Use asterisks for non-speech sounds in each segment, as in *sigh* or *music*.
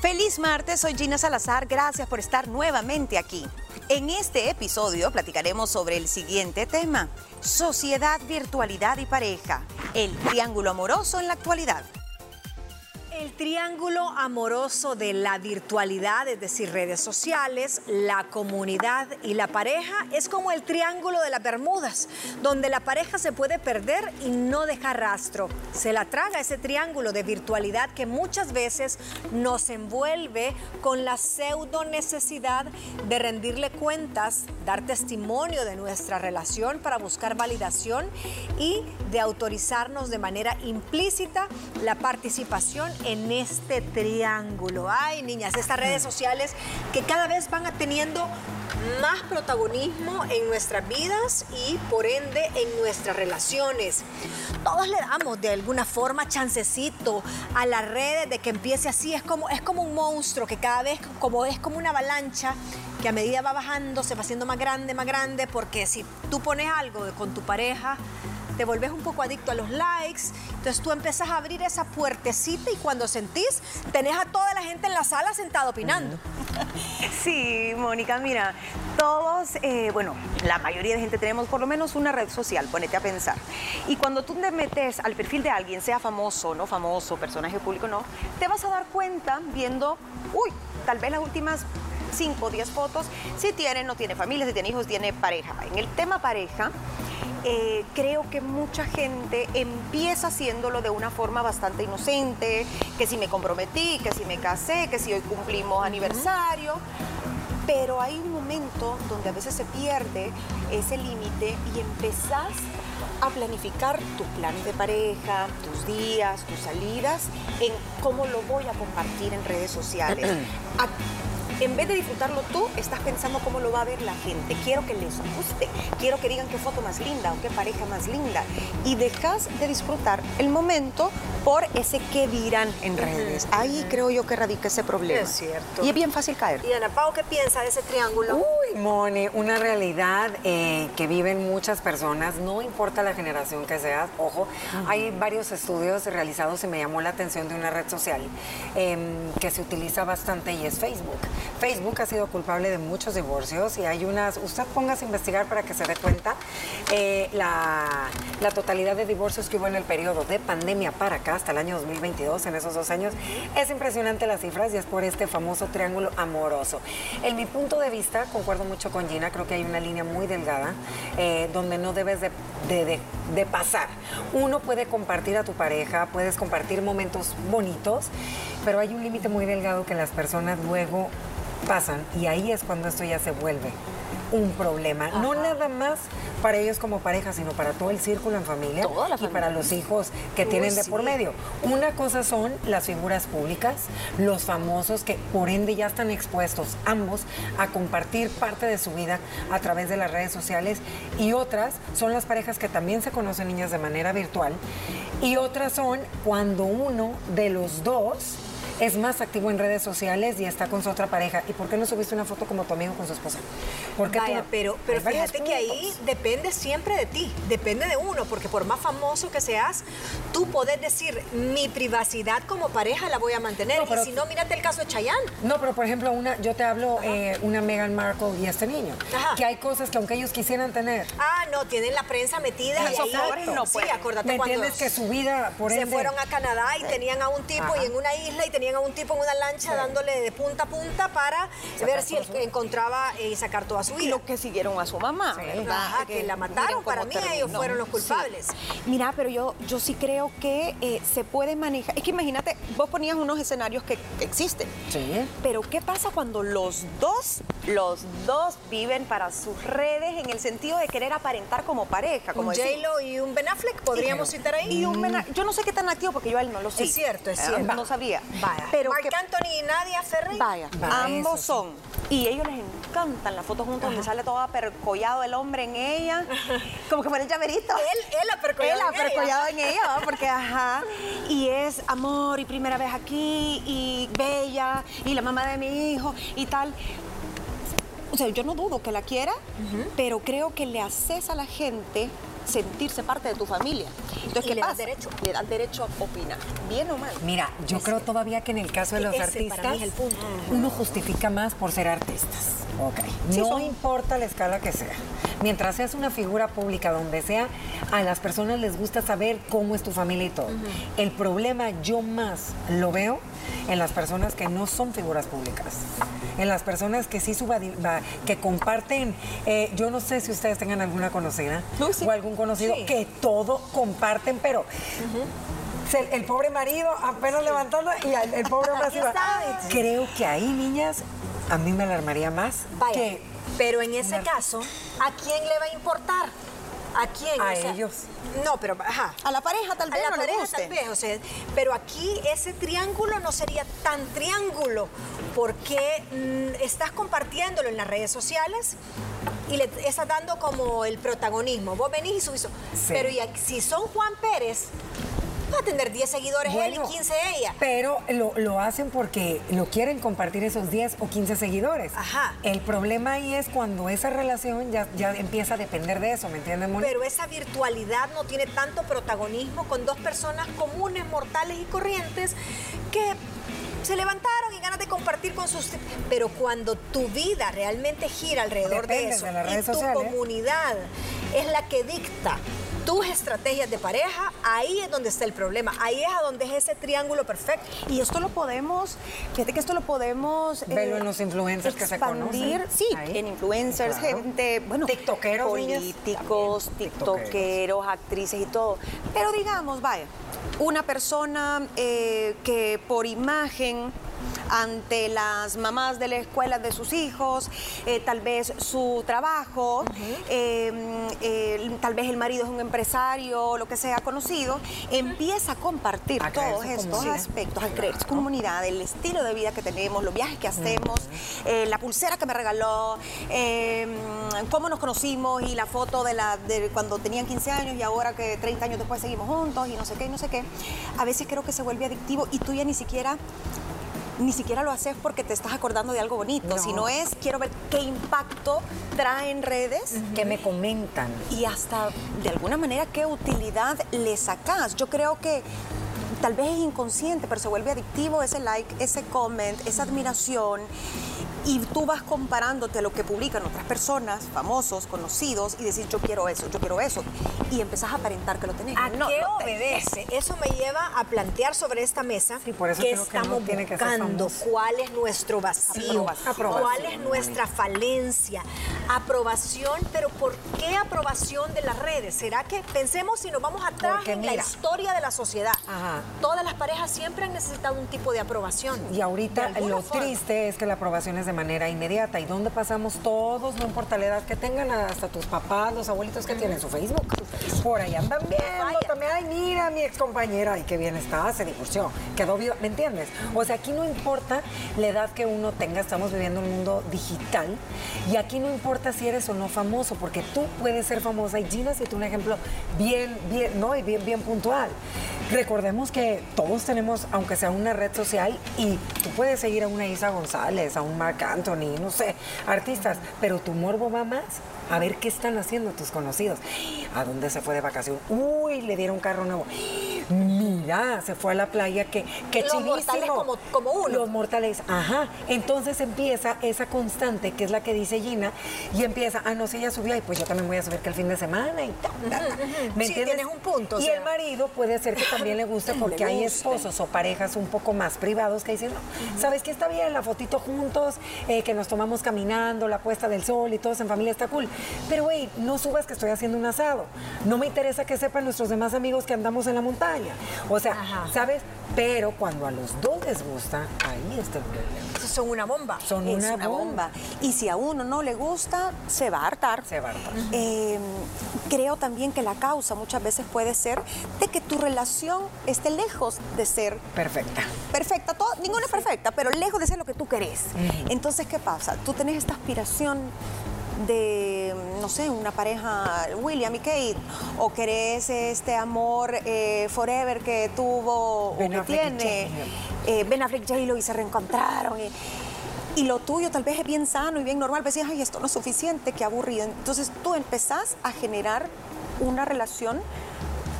Feliz martes, soy Gina Salazar, gracias por estar nuevamente aquí. En este episodio platicaremos sobre el siguiente tema, sociedad, virtualidad y pareja, el triángulo amoroso en la actualidad. El triángulo amoroso de la virtualidad, es decir, redes sociales, la comunidad y la pareja, es como el triángulo de las Bermudas, donde la pareja se puede perder y no dejar rastro. Se la traga ese triángulo de virtualidad que muchas veces nos envuelve con la pseudo necesidad de rendirle cuentas, dar testimonio de nuestra relación para buscar validación y de autorizarnos de manera implícita la participación en este triángulo. Ay, niñas, estas redes sociales que cada vez van teniendo más protagonismo en nuestras vidas y por ende en nuestras relaciones. Todos le damos de alguna forma chancecito a las redes de que empiece así. Es como, es como un monstruo que cada vez como es como una avalancha que a medida va bajando se va haciendo más grande, más grande, porque si tú pones algo con tu pareja, te volvés un poco adicto a los likes, entonces tú empezás a abrir esa puertecita y cuando sentís, tenés a toda la gente en la sala sentada opinando. *laughs* Sí, Mónica, mira, todos, eh, bueno, la mayoría de gente tenemos por lo menos una red social, ponete a pensar. Y cuando tú te metes al perfil de alguien, sea famoso, no famoso, personaje público, no, te vas a dar cuenta viendo, uy, tal vez las últimas 5 o 10 fotos, si tiene, no tiene familia, si tiene hijos, tiene pareja. En el tema pareja, eh, creo que mucha gente empieza haciéndolo de una forma bastante inocente, que si me comprometí, que si me casé, que si hoy cumplimos aniversario, pero hay un momento donde a veces se pierde ese límite y empezás a planificar tus planes de pareja, tus días, tus salidas, en cómo lo voy a compartir en redes sociales. *clears throat* en vez de disfrutarlo tú, estás pensando cómo lo va a ver la gente. Quiero que les guste, quiero que digan qué foto más linda o qué pareja más linda. Y dejas de disfrutar el momento por ese qué dirán en redes. Ahí creo yo que radica ese problema. Es cierto. Y es bien fácil caer. Y Ana Pau, ¿qué piensa de ese triángulo? Uy, Moni, una realidad eh, que viven muchas personas, no importa la generación que seas, ojo, hay varios estudios realizados y me llamó la atención de una red social em, que se utiliza bastante y es Facebook. Facebook ha sido culpable de muchos divorcios y hay unas, usted póngase a investigar para que se dé cuenta eh, la, la totalidad de divorcios que hubo en el periodo de pandemia para acá, hasta el año 2022, en esos dos años. Es impresionante las cifras y es por este famoso triángulo amoroso. En mi punto de vista, concuerdo mucho con Gina, creo que hay una línea muy delgada eh, donde no debes de, pasar. Uno puede compartir a tu pareja, puedes compartir momentos bonitos, pero hay un límite muy delgado que las personas luego pasan y ahí es cuando esto ya se vuelve un problema. No nada más para ellos como pareja, sino para todo el círculo en familia, y para los hijos que tienen de por medio. Una cosa son las figuras públicas, los famosos que por ende ya están expuestos ambos a compartir parte de su vida a través de las redes sociales y otras son las parejas que también se conocen niñas de manera virtual y otras son cuando uno de los dos es más activo en redes sociales y está con su otra pareja. ¿Y por qué no subiste una foto como tu amigo con su esposa? ¿Por qué tú Vaya, pero, pero Hay fíjate que ahí depende siempre de ti, depende de uno, porque por más famoso que seas, tú podés decir, mi privacidad como pareja la voy a mantener. No, pero- y si no, mírate el caso de Chayanne. No, pero por ejemplo, una, yo te hablo eh, una Meghan Markle y este niño. Ajá. Que hay cosas que aunque ellos quisieran tener, Ah, no, tienen la prensa metida y Esos ahí no sí, acuérdate ¿me cuando entiendes? Que su vida, por se ende... fueron a Canadá y tenían a un tipo Ajá. y en una isla y tenían a un tipo en una lancha dándole de punta a punta para ver si que encontraba eh, y sacar toda su Y vida. lo que siguieron a su mamá, Sí. ¿verdad? Ajá, que la mataron, para mí ellos fueron los Sí. culpables. Mira, pero yo, yo sí creo que eh, se puede manejar. Es que imagínate, vos ponías unos escenarios que existen. Sí. Pero ¿qué pasa cuando los dos, los dos viven para sus redes en el sentido de querer aparentar como pareja? Como un J-Lo y un Ben Affleck, podríamos citar ahí. Y un yo no sé qué tan activo porque yo a él no lo sé. Es cierto, es cierto. No sabía. Vaya. Pero Marc que- Anthony y Nadia Ferrey. Vaya, Vaya, ambos eso sí. son. Y ellos les encantan las fotos juntos donde sale todo apercollado el hombre en ella. Como que fuera el llaverito. Él, él apercollado Él en ella. apercollado en ella, porque ajá. Y es amor y primera vez aquí y bella y la mamá de mi hijo y tal. Sea, yo no dudo que la quiera, pero creo que le haces a la gente sentirse parte de tu familia. Entonces, Y ¿qué le pasa? derecho. Le das derecho a opinar, bien o mal. Mira, yo creo todavía que en el caso de los artistas, para mí es el punto. uno justifica más por ser artistas. Ok. Sí, no son- importa la escala que sea. Mientras seas una figura pública donde sea, a las personas les gusta saber cómo es tu familia y todo. El problema yo más lo veo en las personas que no son figuras públicas. En las personas que sí suba, que comparten, eh, yo no sé si ustedes tengan alguna conocida sí. o algún conocido Sí. que todo comparten, pero el pobre marido apenas levantando y el, el pobre hombre así. Creo que ahí, niñas, a mí me alarmaría más Vaya, que pero en ese caso, ¿a quién le va a importar? ¿A quién? A O sea, ellos. No, pero ajá. A la pareja tal A vez la no pareja tal vez, o sea, pero aquí ese triángulo no sería tan triángulo porque mm, estás compartiéndolo en las redes sociales y le estás dando como el protagonismo. Vos venís y subís. Sí. Pero y si son Juan Pérez, va a tener 10 seguidores él y 15 ella. Pero lo, lo hacen porque lo quieren compartir esos 10 o 15 seguidores. Ajá. El problema ahí es cuando esa relación ya, ya empieza a depender de eso, ¿me entiendes, Moni? Pero esa virtualidad no tiene tanto protagonismo con dos personas comunes, mortales y corrientes que se levantaron y ganas de compartir con sus... Pero cuando tu vida realmente gira alrededor de eso de las y redes tu sociales. comunidad es la que dicta tus estrategias de pareja, ahí es donde está el problema. Ahí es a donde es ese triángulo perfecto. Y esto lo podemos, fíjate que esto lo podemos... eh, Verlo en los influencers que se conocen. Sí, Ahí. en influencers, Claro. gente, bueno, Tiktokeros, políticos, También. tiktokeros, actrices y todo. Pero digamos, vaya, una persona eh, que por imagen ante las mamás de la escuela de sus hijos, eh, tal vez su trabajo, eh, tal vez el marido es un empresario, lo que sea conocido, empieza a compartir A todos estos comunidad. aspectos, a crear su comunidad, el estilo de vida que tenemos, los viajes que hacemos, eh, la pulsera que me regaló, eh, cómo nos conocimos y la foto de, la, de cuando tenían 15 años y ahora que 30 años después seguimos juntos y no sé qué, y no sé qué. A veces creo que se vuelve adictivo y tú ya ni siquiera ni siquiera lo haces porque te estás acordando de algo bonito, No. sino es quiero ver qué impacto trae en redes Que me comentan. y hasta de alguna manera qué utilidad le sacas. Yo creo que tal vez es inconsciente, pero se vuelve adictivo ese like, ese comment, esa admiración. Y tú vas comparándote a lo que publican otras personas, famosos, conocidos, y decís, yo quiero eso, yo quiero eso. Y empezás a aparentar que lo tenés. ¿A No, qué no tenés. obedece? Eso me lleva a plantear sobre esta mesa Sí, por eso que creo que no estamos tiene que ser buscando, cuál es nuestro vacío, Aprobación. cuál es nuestra falencia, aprobación, pero ¿por qué aprobación de las redes? ¿Será que pensemos si nos vamos atrás Porque en la historia de la sociedad? Ajá. Todas las parejas siempre han necesitado un tipo de aprobación. Y ahorita lo forma. triste es que la aprobación es de manera inmediata. ¿Y dónde pasamos todos? No importa la edad que tengan, hasta tus papás, los abuelitos que tienen su Facebook. Por ahí andan viendo también. Ay, mira, mi excompañera, ay, qué bien está, se divorció. Quedó viva, ¿me entiendes? O sea, aquí no importa la edad que uno tenga, estamos viviendo un mundo digital. Y aquí no importa si eres o no famoso, porque tú puedes ser famosa. Y Gina, si tú un ejemplo bien, bien, ¿no? Y bien, bien puntual. Recordemos que todos tenemos, aunque sea una red social, y tú puedes seguir a una Isa González, a un Anthony, no sé, artistas, pero tu morbo va más a ver qué están haciendo tus conocidos. ¿A dónde se fue de vacación? Uy, le dieron carro nuevo. Mira, se fue a la playa, que, que Los chivísimo. mortales como- como uno. Los mortales, ajá. Entonces empieza esa constante, que es la que dice Gina, y empieza, ah, no sé, ella subió, y pues yo también voy a subir que el fin de semana y tal. ¿Me Sí, entiendes? tienes un punto, o Y sea. el marido puede ser que también le guste *laughs* porque hay guste. esposos o parejas un poco más privados que dicen, no, ¿sabes qué está bien? La fotito juntos, eh, que nos tomamos caminando, la puesta del sol y todos en familia está cool. Pero, güey, no subas que estoy haciendo un asado. No me interesa que sepan nuestros demás amigos que andamos en la montaña. O sea, Ajá. ¿sabes? Pero cuando a los dos les gusta, ahí está el problema. Son una bomba. Son es una, una bomba. Y si a uno no le gusta, se va a hartar. Se va a hartar. Eh, creo también que la causa muchas veces puede ser de que tu relación esté lejos de ser Perfecta. perfecta. Todo- ninguna es perfecta, pero lejos de ser lo que tú querés. Entonces, ¿qué pasa? Tú tenés esta aspiración de, no sé, una pareja, William y Kate, o querés este amor eh, forever que tuvo Ben o que tiene eh, Ben Affleck y J-Lo y se reencontraron. Y, y lo tuyo tal vez es bien sano y bien normal, pero decís, ay, esto no es suficiente, qué aburrido. Entonces tú empezás a generar una relación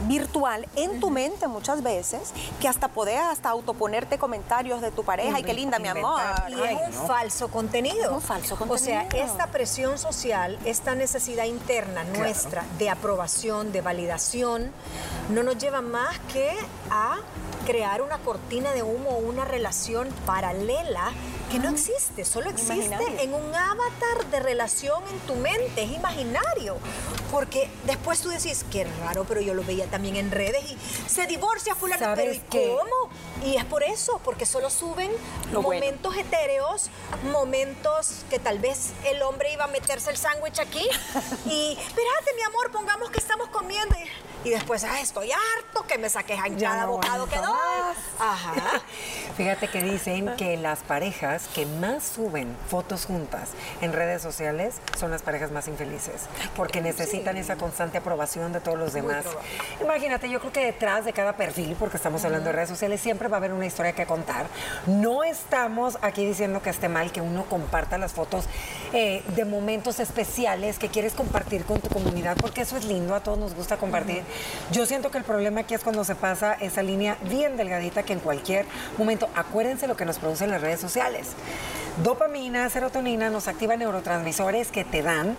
virtual en tu mente muchas veces, que hasta podés hasta autoponerte comentarios de tu pareja y qué linda mi amor. Y es un falso contenido. un falso O sea, contenido. esta presión social, esta necesidad interna nuestra de aprobación, de validación, no nos lleva más que a crear una cortina de humo, una relación paralela que no existe, solo existe Imaginario. en un avatar de relación en tu mente, es imaginario. Porque después tú decís, qué raro, pero yo lo veía también en redes y se divorcia fulano, ¿Sabes pero ¿y qué? cómo? Y es por eso, porque solo suben Lo bueno. momentos etéreos, momentos que tal vez el hombre iba a meterse el sándwich aquí *laughs* y, espérate mi amor, pongamos que estamos comiendo y, y después, ah, estoy harto que me saques cada no bocado que más. Ajá. *laughs* Fíjate que dicen que las parejas que más suben fotos juntas en redes sociales son las parejas más infelices, porque necesitan esa constante aprobación de todos los demás. Imagínate, yo creo que detrás de cada perfil, porque estamos hablando de redes sociales, siempre va a haber una historia que contar. No estamos aquí diciendo que esté mal que uno comparta las fotos eh, de momentos especiales que quieres compartir con tu comunidad, porque eso es lindo, a todos nos gusta compartir. Yo siento que el problema aquí es cuando se pasa esa línea bien delgadita que en cualquier momento, acuérdense lo que nos producen las redes sociales. Dopamina, serotonina nos activan neurotransmisores que te dan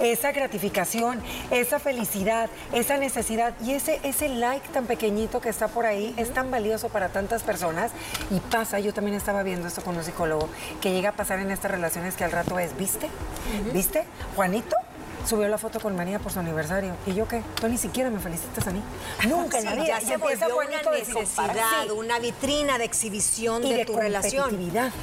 esa gratificación, esa felicidad, esa necesidad y ese, ese like tan pequeñito que está por ahí es tan valioso para tantas personas y pasa, yo también estaba viendo esto con un psicólogo, que llega a pasar en estas relaciones que al rato es, ¿viste? ¿Viste? Juanito subió la foto con María por su aniversario. ¿Y yo qué? Tú ni siquiera me felicitas a mí. Nunca en la vida. ya se volvió una necesidad, sí, una vitrina de exhibición y de, de tu relación.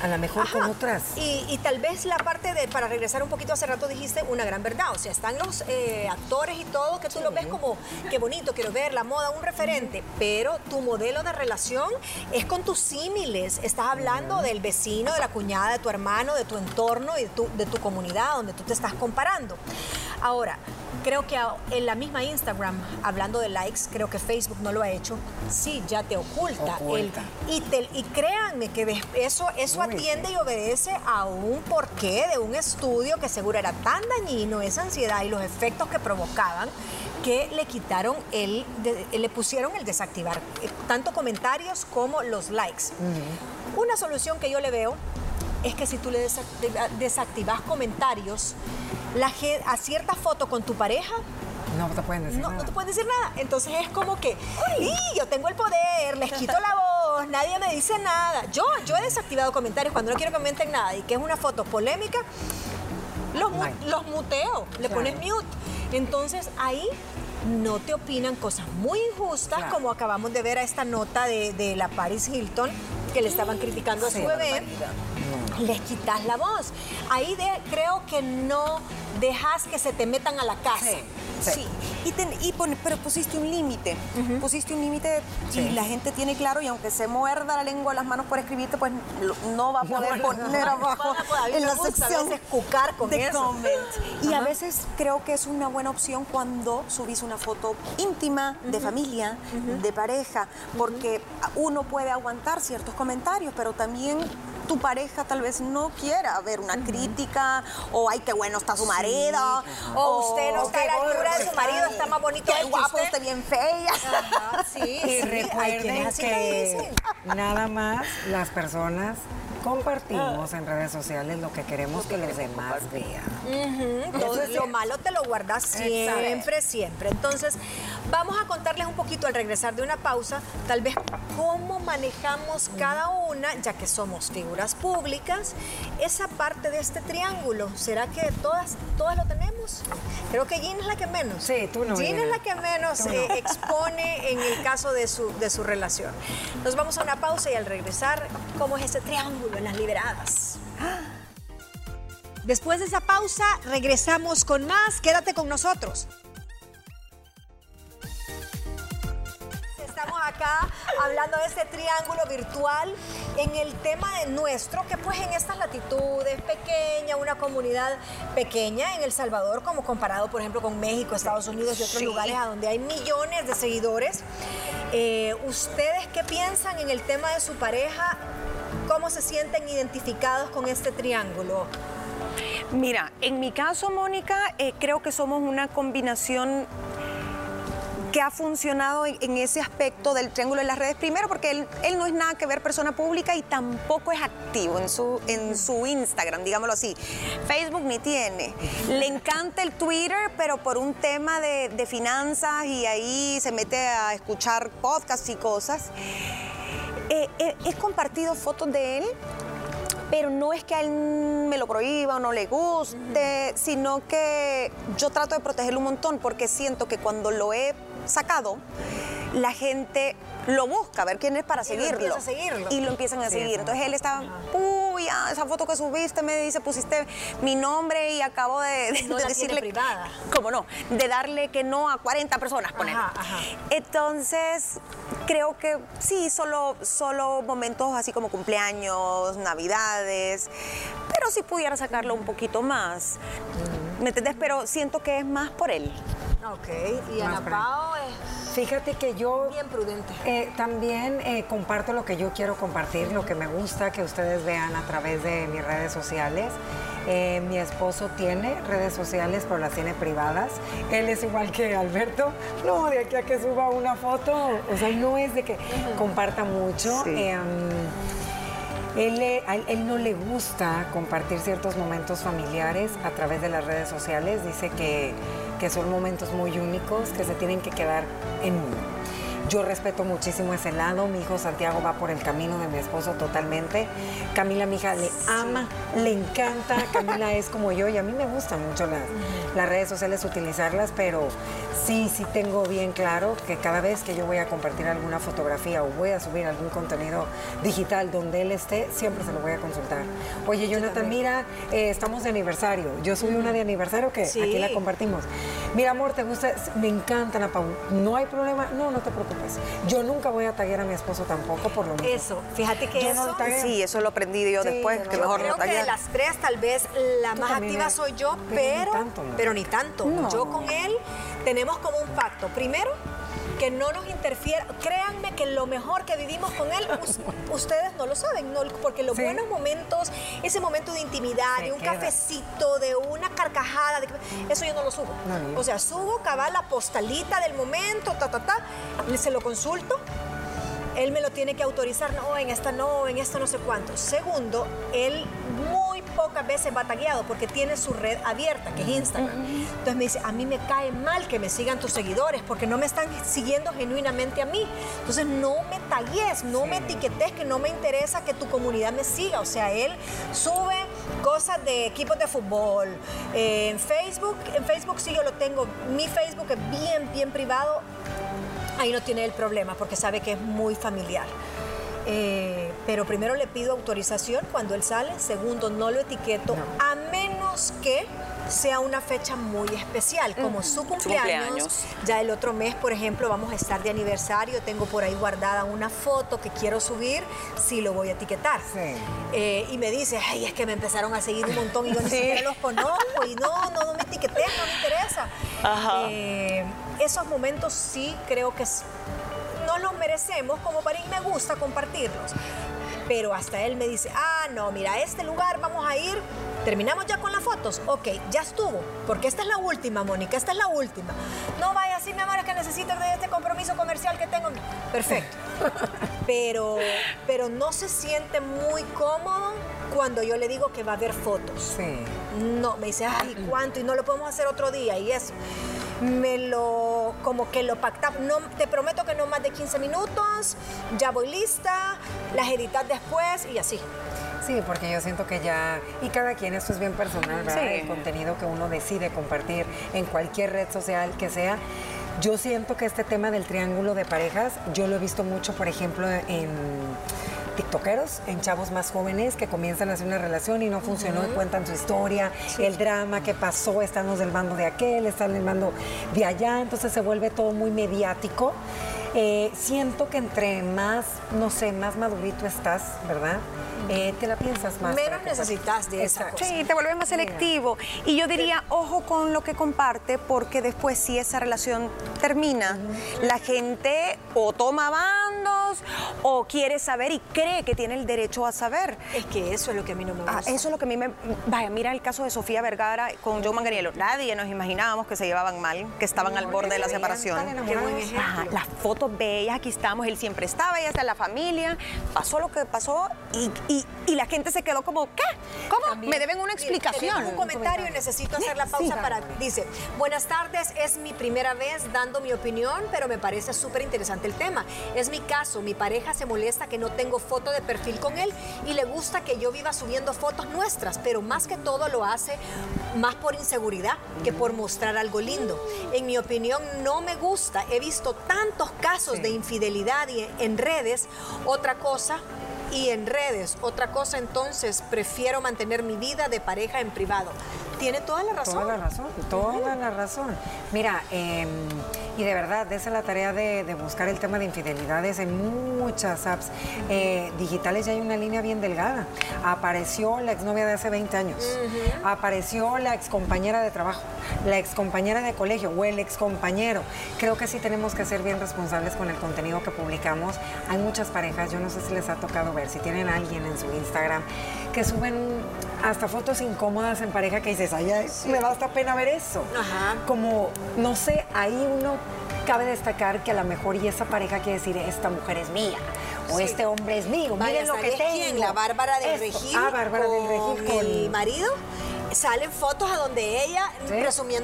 a lo mejor con otras. Y, y tal vez la parte de, para regresar un poquito hace rato dijiste una gran verdad, o sea, están los eh, actores y todo que tú lo ves como, qué bonito, quiero ver la moda, un referente, pero tu modelo de relación es con tus símiles, estás hablando del vecino, de la cuñada, de tu hermano, de tu entorno y de tu, de tu comunidad donde tú te estás comparando. Ahora, creo que en la misma Instagram, hablando de likes, creo que Facebook no lo ha hecho, sí, ya te oculta. el- y, te- y créanme que eso, eso Uy, atiende y obedece a un porqué de un estudio que seguro era tan dañino, esa ansiedad y los efectos que provocaban, que le quitaron el, de- le pusieron el desactivar, eh, tanto comentarios como los likes. Una solución que yo le veo es que si tú le desactiva- desactivas comentarios, la a cierta foto con tu pareja, No te pueden decir no, nada. no te pueden decir nada. Entonces es como que, ¡ay! Yo tengo el poder, les quito la voz, nadie me dice nada. Yo, yo he desactivado comentarios cuando no quiero que comenten nada y que es una foto polémica, los, mu- los muteo, le Claro. pones mute. Entonces ahí no te opinan cosas muy injustas, Claro. como acabamos de ver a esta nota de, de la Paris Hilton, que le estaban criticando a su bebé les quitas la voz. Ahí de- creo que no dejas que se te metan a la casa. Sí. Sí, y, ten- y pon- pero pusiste un límite, pusiste un límite Sí. y la gente tiene claro y aunque se muerda la lengua, las manos por escribirte, pues no va a poder poner abajo mí en me la sección cucar con de eso. Y a veces creo que es una buena opción cuando subís una foto íntima, de familia, de pareja, porque uno puede aguantar ciertos comentarios, pero también tu pareja tal vez no quiera ver una crítica o ay qué bueno está su marido O usted no está a la altura de su marido, está más bonito qué guapo usted. usted bien fea. Ajá, sí, Y *laughs* sí, recuerden que nada más las personas compartimos en redes sociales lo que queremos que los demás vean. Todo Eso es lo malo te lo guardas siempre, siempre. Entonces, vamos a contarles un poquito al regresar de una pausa, tal vez cómo manejamos cada una, ya que somos figuras públicas, esa parte de este triángulo. ¿Será que todas, todas lo tenemos? Creo que Jean es la que menos. Sí, tú no, Jean es la que menos eh, expone en el caso de su, de su relación. Nos vamos a una pausa y al regresar, ¿cómo es ese triángulo en las liberadas? Después de esa pausa, regresamos con más. Quédate con nosotros. Estamos acá hablando de este triángulo virtual en el tema de nuestro, que pues en estas latitudes, pequeña, una comunidad pequeña en El Salvador, como comparado, por ejemplo, con México, Estados Unidos y otros Sí. lugares a donde hay millones de seguidores. Eh, ¿Ustedes qué piensan en el tema de su pareja? ¿Cómo se sienten identificados con este triángulo? Mira, en mi caso, Mónica, eh, creo que somos una combinación que ha funcionado en, ese aspecto del triángulo de las redes. Primero porque él, no es nada que ver persona pública y tampoco es activo en su, en su Instagram, digámoslo así. Facebook ni tiene. Le encanta el Twitter, pero por un tema de, de finanzas y ahí se mete a escuchar podcasts y cosas. Eh, eh, he compartido fotos de él pero no es que a él me lo prohíba o no le guste, sino que yo trato de protegerlo un montón porque siento que cuando lo he sacado, la gente lo busca, a ver quién es para seguirlo. Y lo empiezan a seguir. Entonces él está, uy, esa foto que subiste me dice, pusiste mi nombre y acabo de, decirle. privada. ¿Cómo no? De darle que no a 40 personas, poner. Entonces, creo que sí, solo, solo momentos así como cumpleaños, navidades, pero si pudiera sacarlo un poquito más. ¿Me entiendes? Pero siento que es más por él. Ok, y Ana Pao es Fíjate que yo... Bien prudente. Eh, también eh, comparto lo que yo quiero compartir, lo que me gusta que ustedes vean a través de mis redes sociales. Eh, mi esposo tiene redes sociales, pero las tiene privadas. Él es igual que Alberto. No, de aquí a que suba una foto. O sea, no es de que comparta mucho. Em, él, él, no le gusta compartir ciertos momentos familiares a través de las redes sociales. Dice que que son momentos muy únicos que se tienen que quedar en yo respeto muchísimo ese lado. Mi hijo Santiago va por el camino de mi esposo totalmente. Camila, mi hija, le ama, le encanta. Camila es como yo y a mí me gustan mucho las, las redes sociales, utilizarlas, pero sí, sí tengo bien claro que cada vez que yo voy a compartir alguna fotografía o voy a subir algún contenido digital donde él esté, siempre se lo voy a consultar. Oye, Jonathan, mira, eh, estamos de aniversario. Yo subí una de aniversario que aquí la compartimos. Mira, amor, ¿te gusta? Me encanta la Pau. ¿No hay problema? No, no te preocupes. Yo nunca voy a taguear a mi esposo tampoco, por lo menos. Eso, fíjate que eso... sí, eso lo aprendí yo después, que mejor creo no que de las tres, tal vez la más activa soy yo, pero, pero ni tanto. Yo con él tenemos como un pacto. Primero, que no nos interfiera. Créanme que lo mejor que vivimos con él, *laughs* ustedes no lo saben, porque los buenos momentos, ese momento de intimidad, de un cafecito, de una carcajada, eso yo no lo subo. O sea, subo cabal la postalita del momento, ta, ta, ta, se lo consulto él me lo tiene que autorizar, no, en esta no, en esta no sé cuánto. Segundo, él muy pocas veces va tagueado porque tiene su red abierta, que es Instagram. Entonces me dice, a mí me cae mal que me sigan tus seguidores porque no me están siguiendo genuinamente a mí. Entonces no me tagues, no me etiquetes, que no me interesa que tu comunidad me siga. O sea, él sube cosas de equipos de fútbol. Eh, en Facebook, en Facebook sí yo lo tengo, mi Facebook es bien, bien privado ahí no tiene el problema porque sabe que es muy familiar. Eh, pero primero le pido autorización cuando él sale, segundo no lo etiqueto, a menos que sea una fecha muy especial, como su, cumpleaños. Ya el otro mes, por ejemplo, vamos a estar de aniversario, tengo por ahí guardada una foto que quiero subir, sí lo voy a etiquetar. Eh, y me dice, ay, es que me empezaron a seguir un montón y yo ni *laughs* siquiera los conozco y no, no, no me etiqueté, no me interesa. Eh, esos momentos sí creo que no los merecemos como para me gusta compartirlos. Pero hasta él me dice, ah, no, mira, a este lugar vamos a ir, terminamos ya con las fotos, ok, ya estuvo, porque esta es la última, Mónica, esta es la última. No vaya así, mi amor, es que necesito de este compromiso comercial que tengo. Perfecto. *laughs* Pero, pero no se siente muy cómodo cuando yo le digo que va a haber fotos. Sí. No, me dice, ay, ¿cuánto? Y no lo podemos hacer otro día y eso me lo, como que lo pactamos. No, te prometo que no más de 15 minutos, ya voy lista, las editas después y así. Sí, porque yo siento que ya, y cada quien, esto es bien personal, ¿verdad? El contenido que uno decide compartir en cualquier red social que sea. Yo siento que este tema del triángulo de parejas, yo lo he visto mucho, por ejemplo, en tiktokeros, en chavos más jóvenes que comienzan a hacer una relación y no funcionó y cuentan su historia, el drama que pasó, estamos del bando de aquel, están del bando de allá, entonces se vuelve todo muy mediático. Eh, siento que entre más, no sé, más madurito estás, ¿verdad? Eh, te la piensas más. Menos necesitas de esa cosa. Sí, te vuelves más selectivo. Y yo diría, ojo con lo que comparte, porque después si esa relación termina, la gente o toma banda o quiere saber y cree que tiene el derecho a saber. Es que eso es lo que a mí no me Ah, gusta. eso es lo que a mí me... Vaya, mira el caso de Sofía Vergara con Joe Manganiello. Nadie nos imaginábamos que se llevaban mal, que estaban al borde de la separación. Ajá, las fotos bellas, aquí estamos, él siempre estaba, ella está en la familia, pasó lo que pasó y, y- y la gente se quedó como, ¿qué? ¿Cómo? También. Me deben una explicación. tenemos un comentario y necesito hacer la pausa Sí. para. Dice: Buenas tardes, es mi primera vez dando mi opinión, pero me parece súper interesante el tema. Es mi caso, mi pareja se molesta que no tengo foto de perfil con él y le gusta que yo viva subiendo fotos nuestras, pero más que todo lo hace más por inseguridad que por mostrar algo lindo. En mi opinión, no me gusta. He visto tantos casos de infidelidad y- en redes. Otra cosa y en redes. Otra cosa, entonces, prefiero mantener mi vida de pareja en privado. Tiene toda la razón. Toda la razón, toda la razón. Mira, eh, y de verdad, esa es la tarea de, de buscar el tema de infidelidades en muchas apps eh, digitales. Ya hay una línea bien delgada. Apareció la exnovia de hace 20 años. Apareció la excompañera de trabajo, la excompañera de colegio o el excompañero. Creo que sí tenemos que ser bien responsables con el contenido que publicamos. Hay muchas parejas, yo no sé si les ha tocado ver, si tienen a alguien en su Instagram que suben hasta fotos incómodas en pareja que dices, ay, ay, me da hasta pena ver eso. Ajá. Como, no sé, ahí uno cabe destacar que a lo mejor y esa pareja quiere decir, esta mujer es mía, o Sí. este hombre es mío, Vaya, miren lo que ¿sabes tengo. quién? La Bárbara del. Regil. Ah, Bárbara del Regil el marido. Salen fotos a donde ella Sí.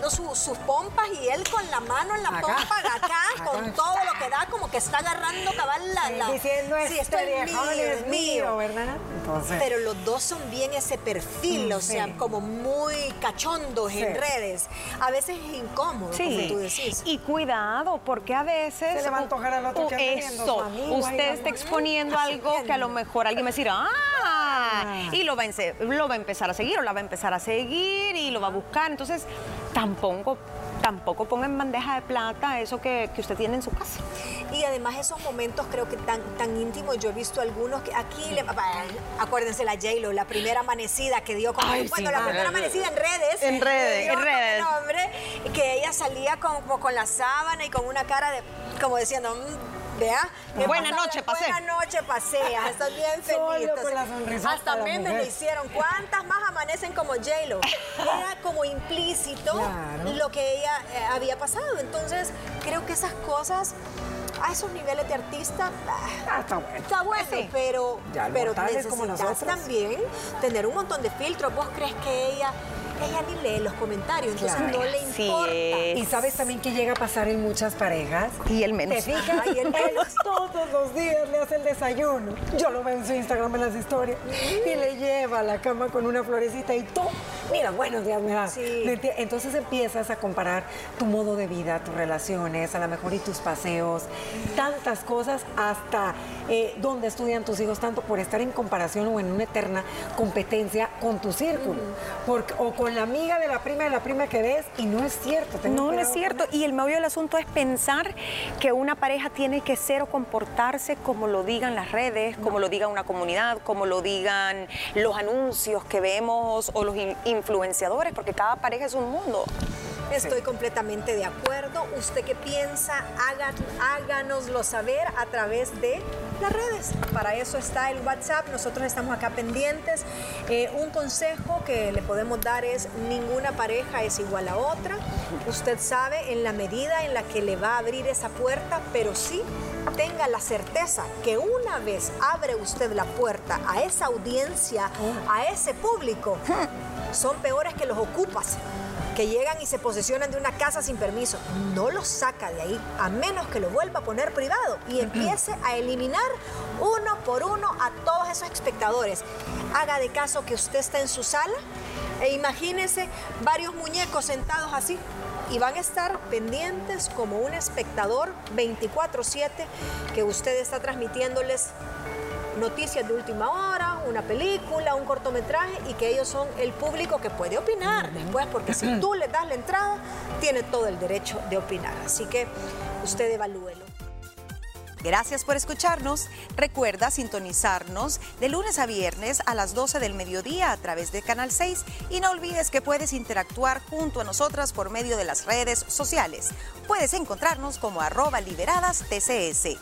su- sus pompas y él con la mano en la Acá. pompa acá, Acá. con todo lo que da, como que está agarrando cabal la. la- Diciendo, Sí, este esto es mío, es mío, ¿verdad? Entonces... Pero los dos son bien ese perfil, o sea, como muy cachondos en redes. A veces es incómodo, como tú decís. Y cuidado, porque a veces. Se le va a antojar al otro que Eso. Usted está exponiendo *laughs* algo que a lo mejor alguien me dirá, ¡ah! Y lo va, a, ense- lo va a empezar a seguir o la va a empezar a seguir y lo va a buscar. Entonces, tampoco. Tampoco ponga en bandeja de plata eso que, que usted tiene en su casa. Y además esos momentos creo que tan, tan íntimos, yo he visto algunos que aquí, le, acuérdense la J-Lo, la primera amanecida que dio como, Ay, bueno, sí. la primera amanecida en redes. En redes, en con redes. el hombre, que ella salía con, como con la sábana y con una cara de, como diciendo, "Mm, vea. ¿qué Buena noche, pasé". Buena noche, paseas, estás bien *laughs* feliz. Solo con la sonrisota hasta memes le hicieron. ¿Cuántas más amanecen como J-Lo? Era como implícito Claro. lo que ella eh, había pasado. Entonces, creo que esas cosas, a esos niveles de artista, ah, Ah, está bueno. está bueno, Sí. pero, Ya, pero como necesitas nosotros. también tener un montón de filtros. ¿Vos crees que ella, ella ni lee los comentarios? Entonces Claro. no le importa. es. Y sabes también que llega a pasar en muchas parejas. Y el menos. ¿Te fijas? Y el menos. todos los días le hace el desayuno. Yo lo veo en su Instagram en las historias. Y le lleva a la cama con una florecita y tú, mira, buenos días. Sí. ¿Me enti- Entonces empiezas a comparar tu modo de vida, tus relaciones, a lo mejor y tus paseos, tantas cosas hasta eh, dónde estudian tus hijos, tanto por estar en comparación o en una eterna competencia con tu círculo. Porque, o con la amiga de la prima de la prima que ves y no es cierto. No, no es cierto. Y el meollo del asunto es pensar que una pareja tiene que ser o comportarse como lo digan las redes, como lo diga una comunidad, como lo digan los anuncios que vemos o los in- influenciadores, porque cada pareja es un mundo. Estoy completamente de acuerdo. ¿Usted qué piensa? Háganoslo saber a través de las redes. Para eso está el WhatsApp. Nosotros estamos acá pendientes. Eh, un consejo que le podemos dar es ninguna pareja es igual a otra. Usted sabe en la medida en la que le va a abrir esa puerta, pero sí tenga la certeza que una vez abre usted la puerta a esa audiencia, a ese público, son peores que los ocupas que llegan y se posesionan de una casa sin permiso. No los saca de ahí, a menos que lo vuelva a poner privado y empiece a eliminar uno por uno a todos esos espectadores. Haga de caso que usted está en su sala e imagínese varios muñecos sentados así y van a estar pendientes como un espectador 24/7 que usted está transmitiéndoles noticias de última hora, una película, un cortometraje y que ellos son el público que puede opinar después, porque si tú les das la entrada, tiene todo el derecho de opinar. Así que usted evalúelo. Gracias por escucharnos. Recuerda sintonizarnos de lunes a viernes a las 12 del mediodía a través de Canal 6 y no olvides que puedes interactuar junto a nosotras por medio de las redes sociales. Puedes encontrarnos como arroba liberadas TCS.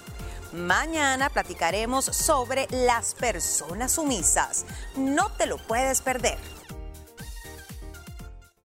Mañana platicaremos sobre las personas sumisas. No te lo puedes perder.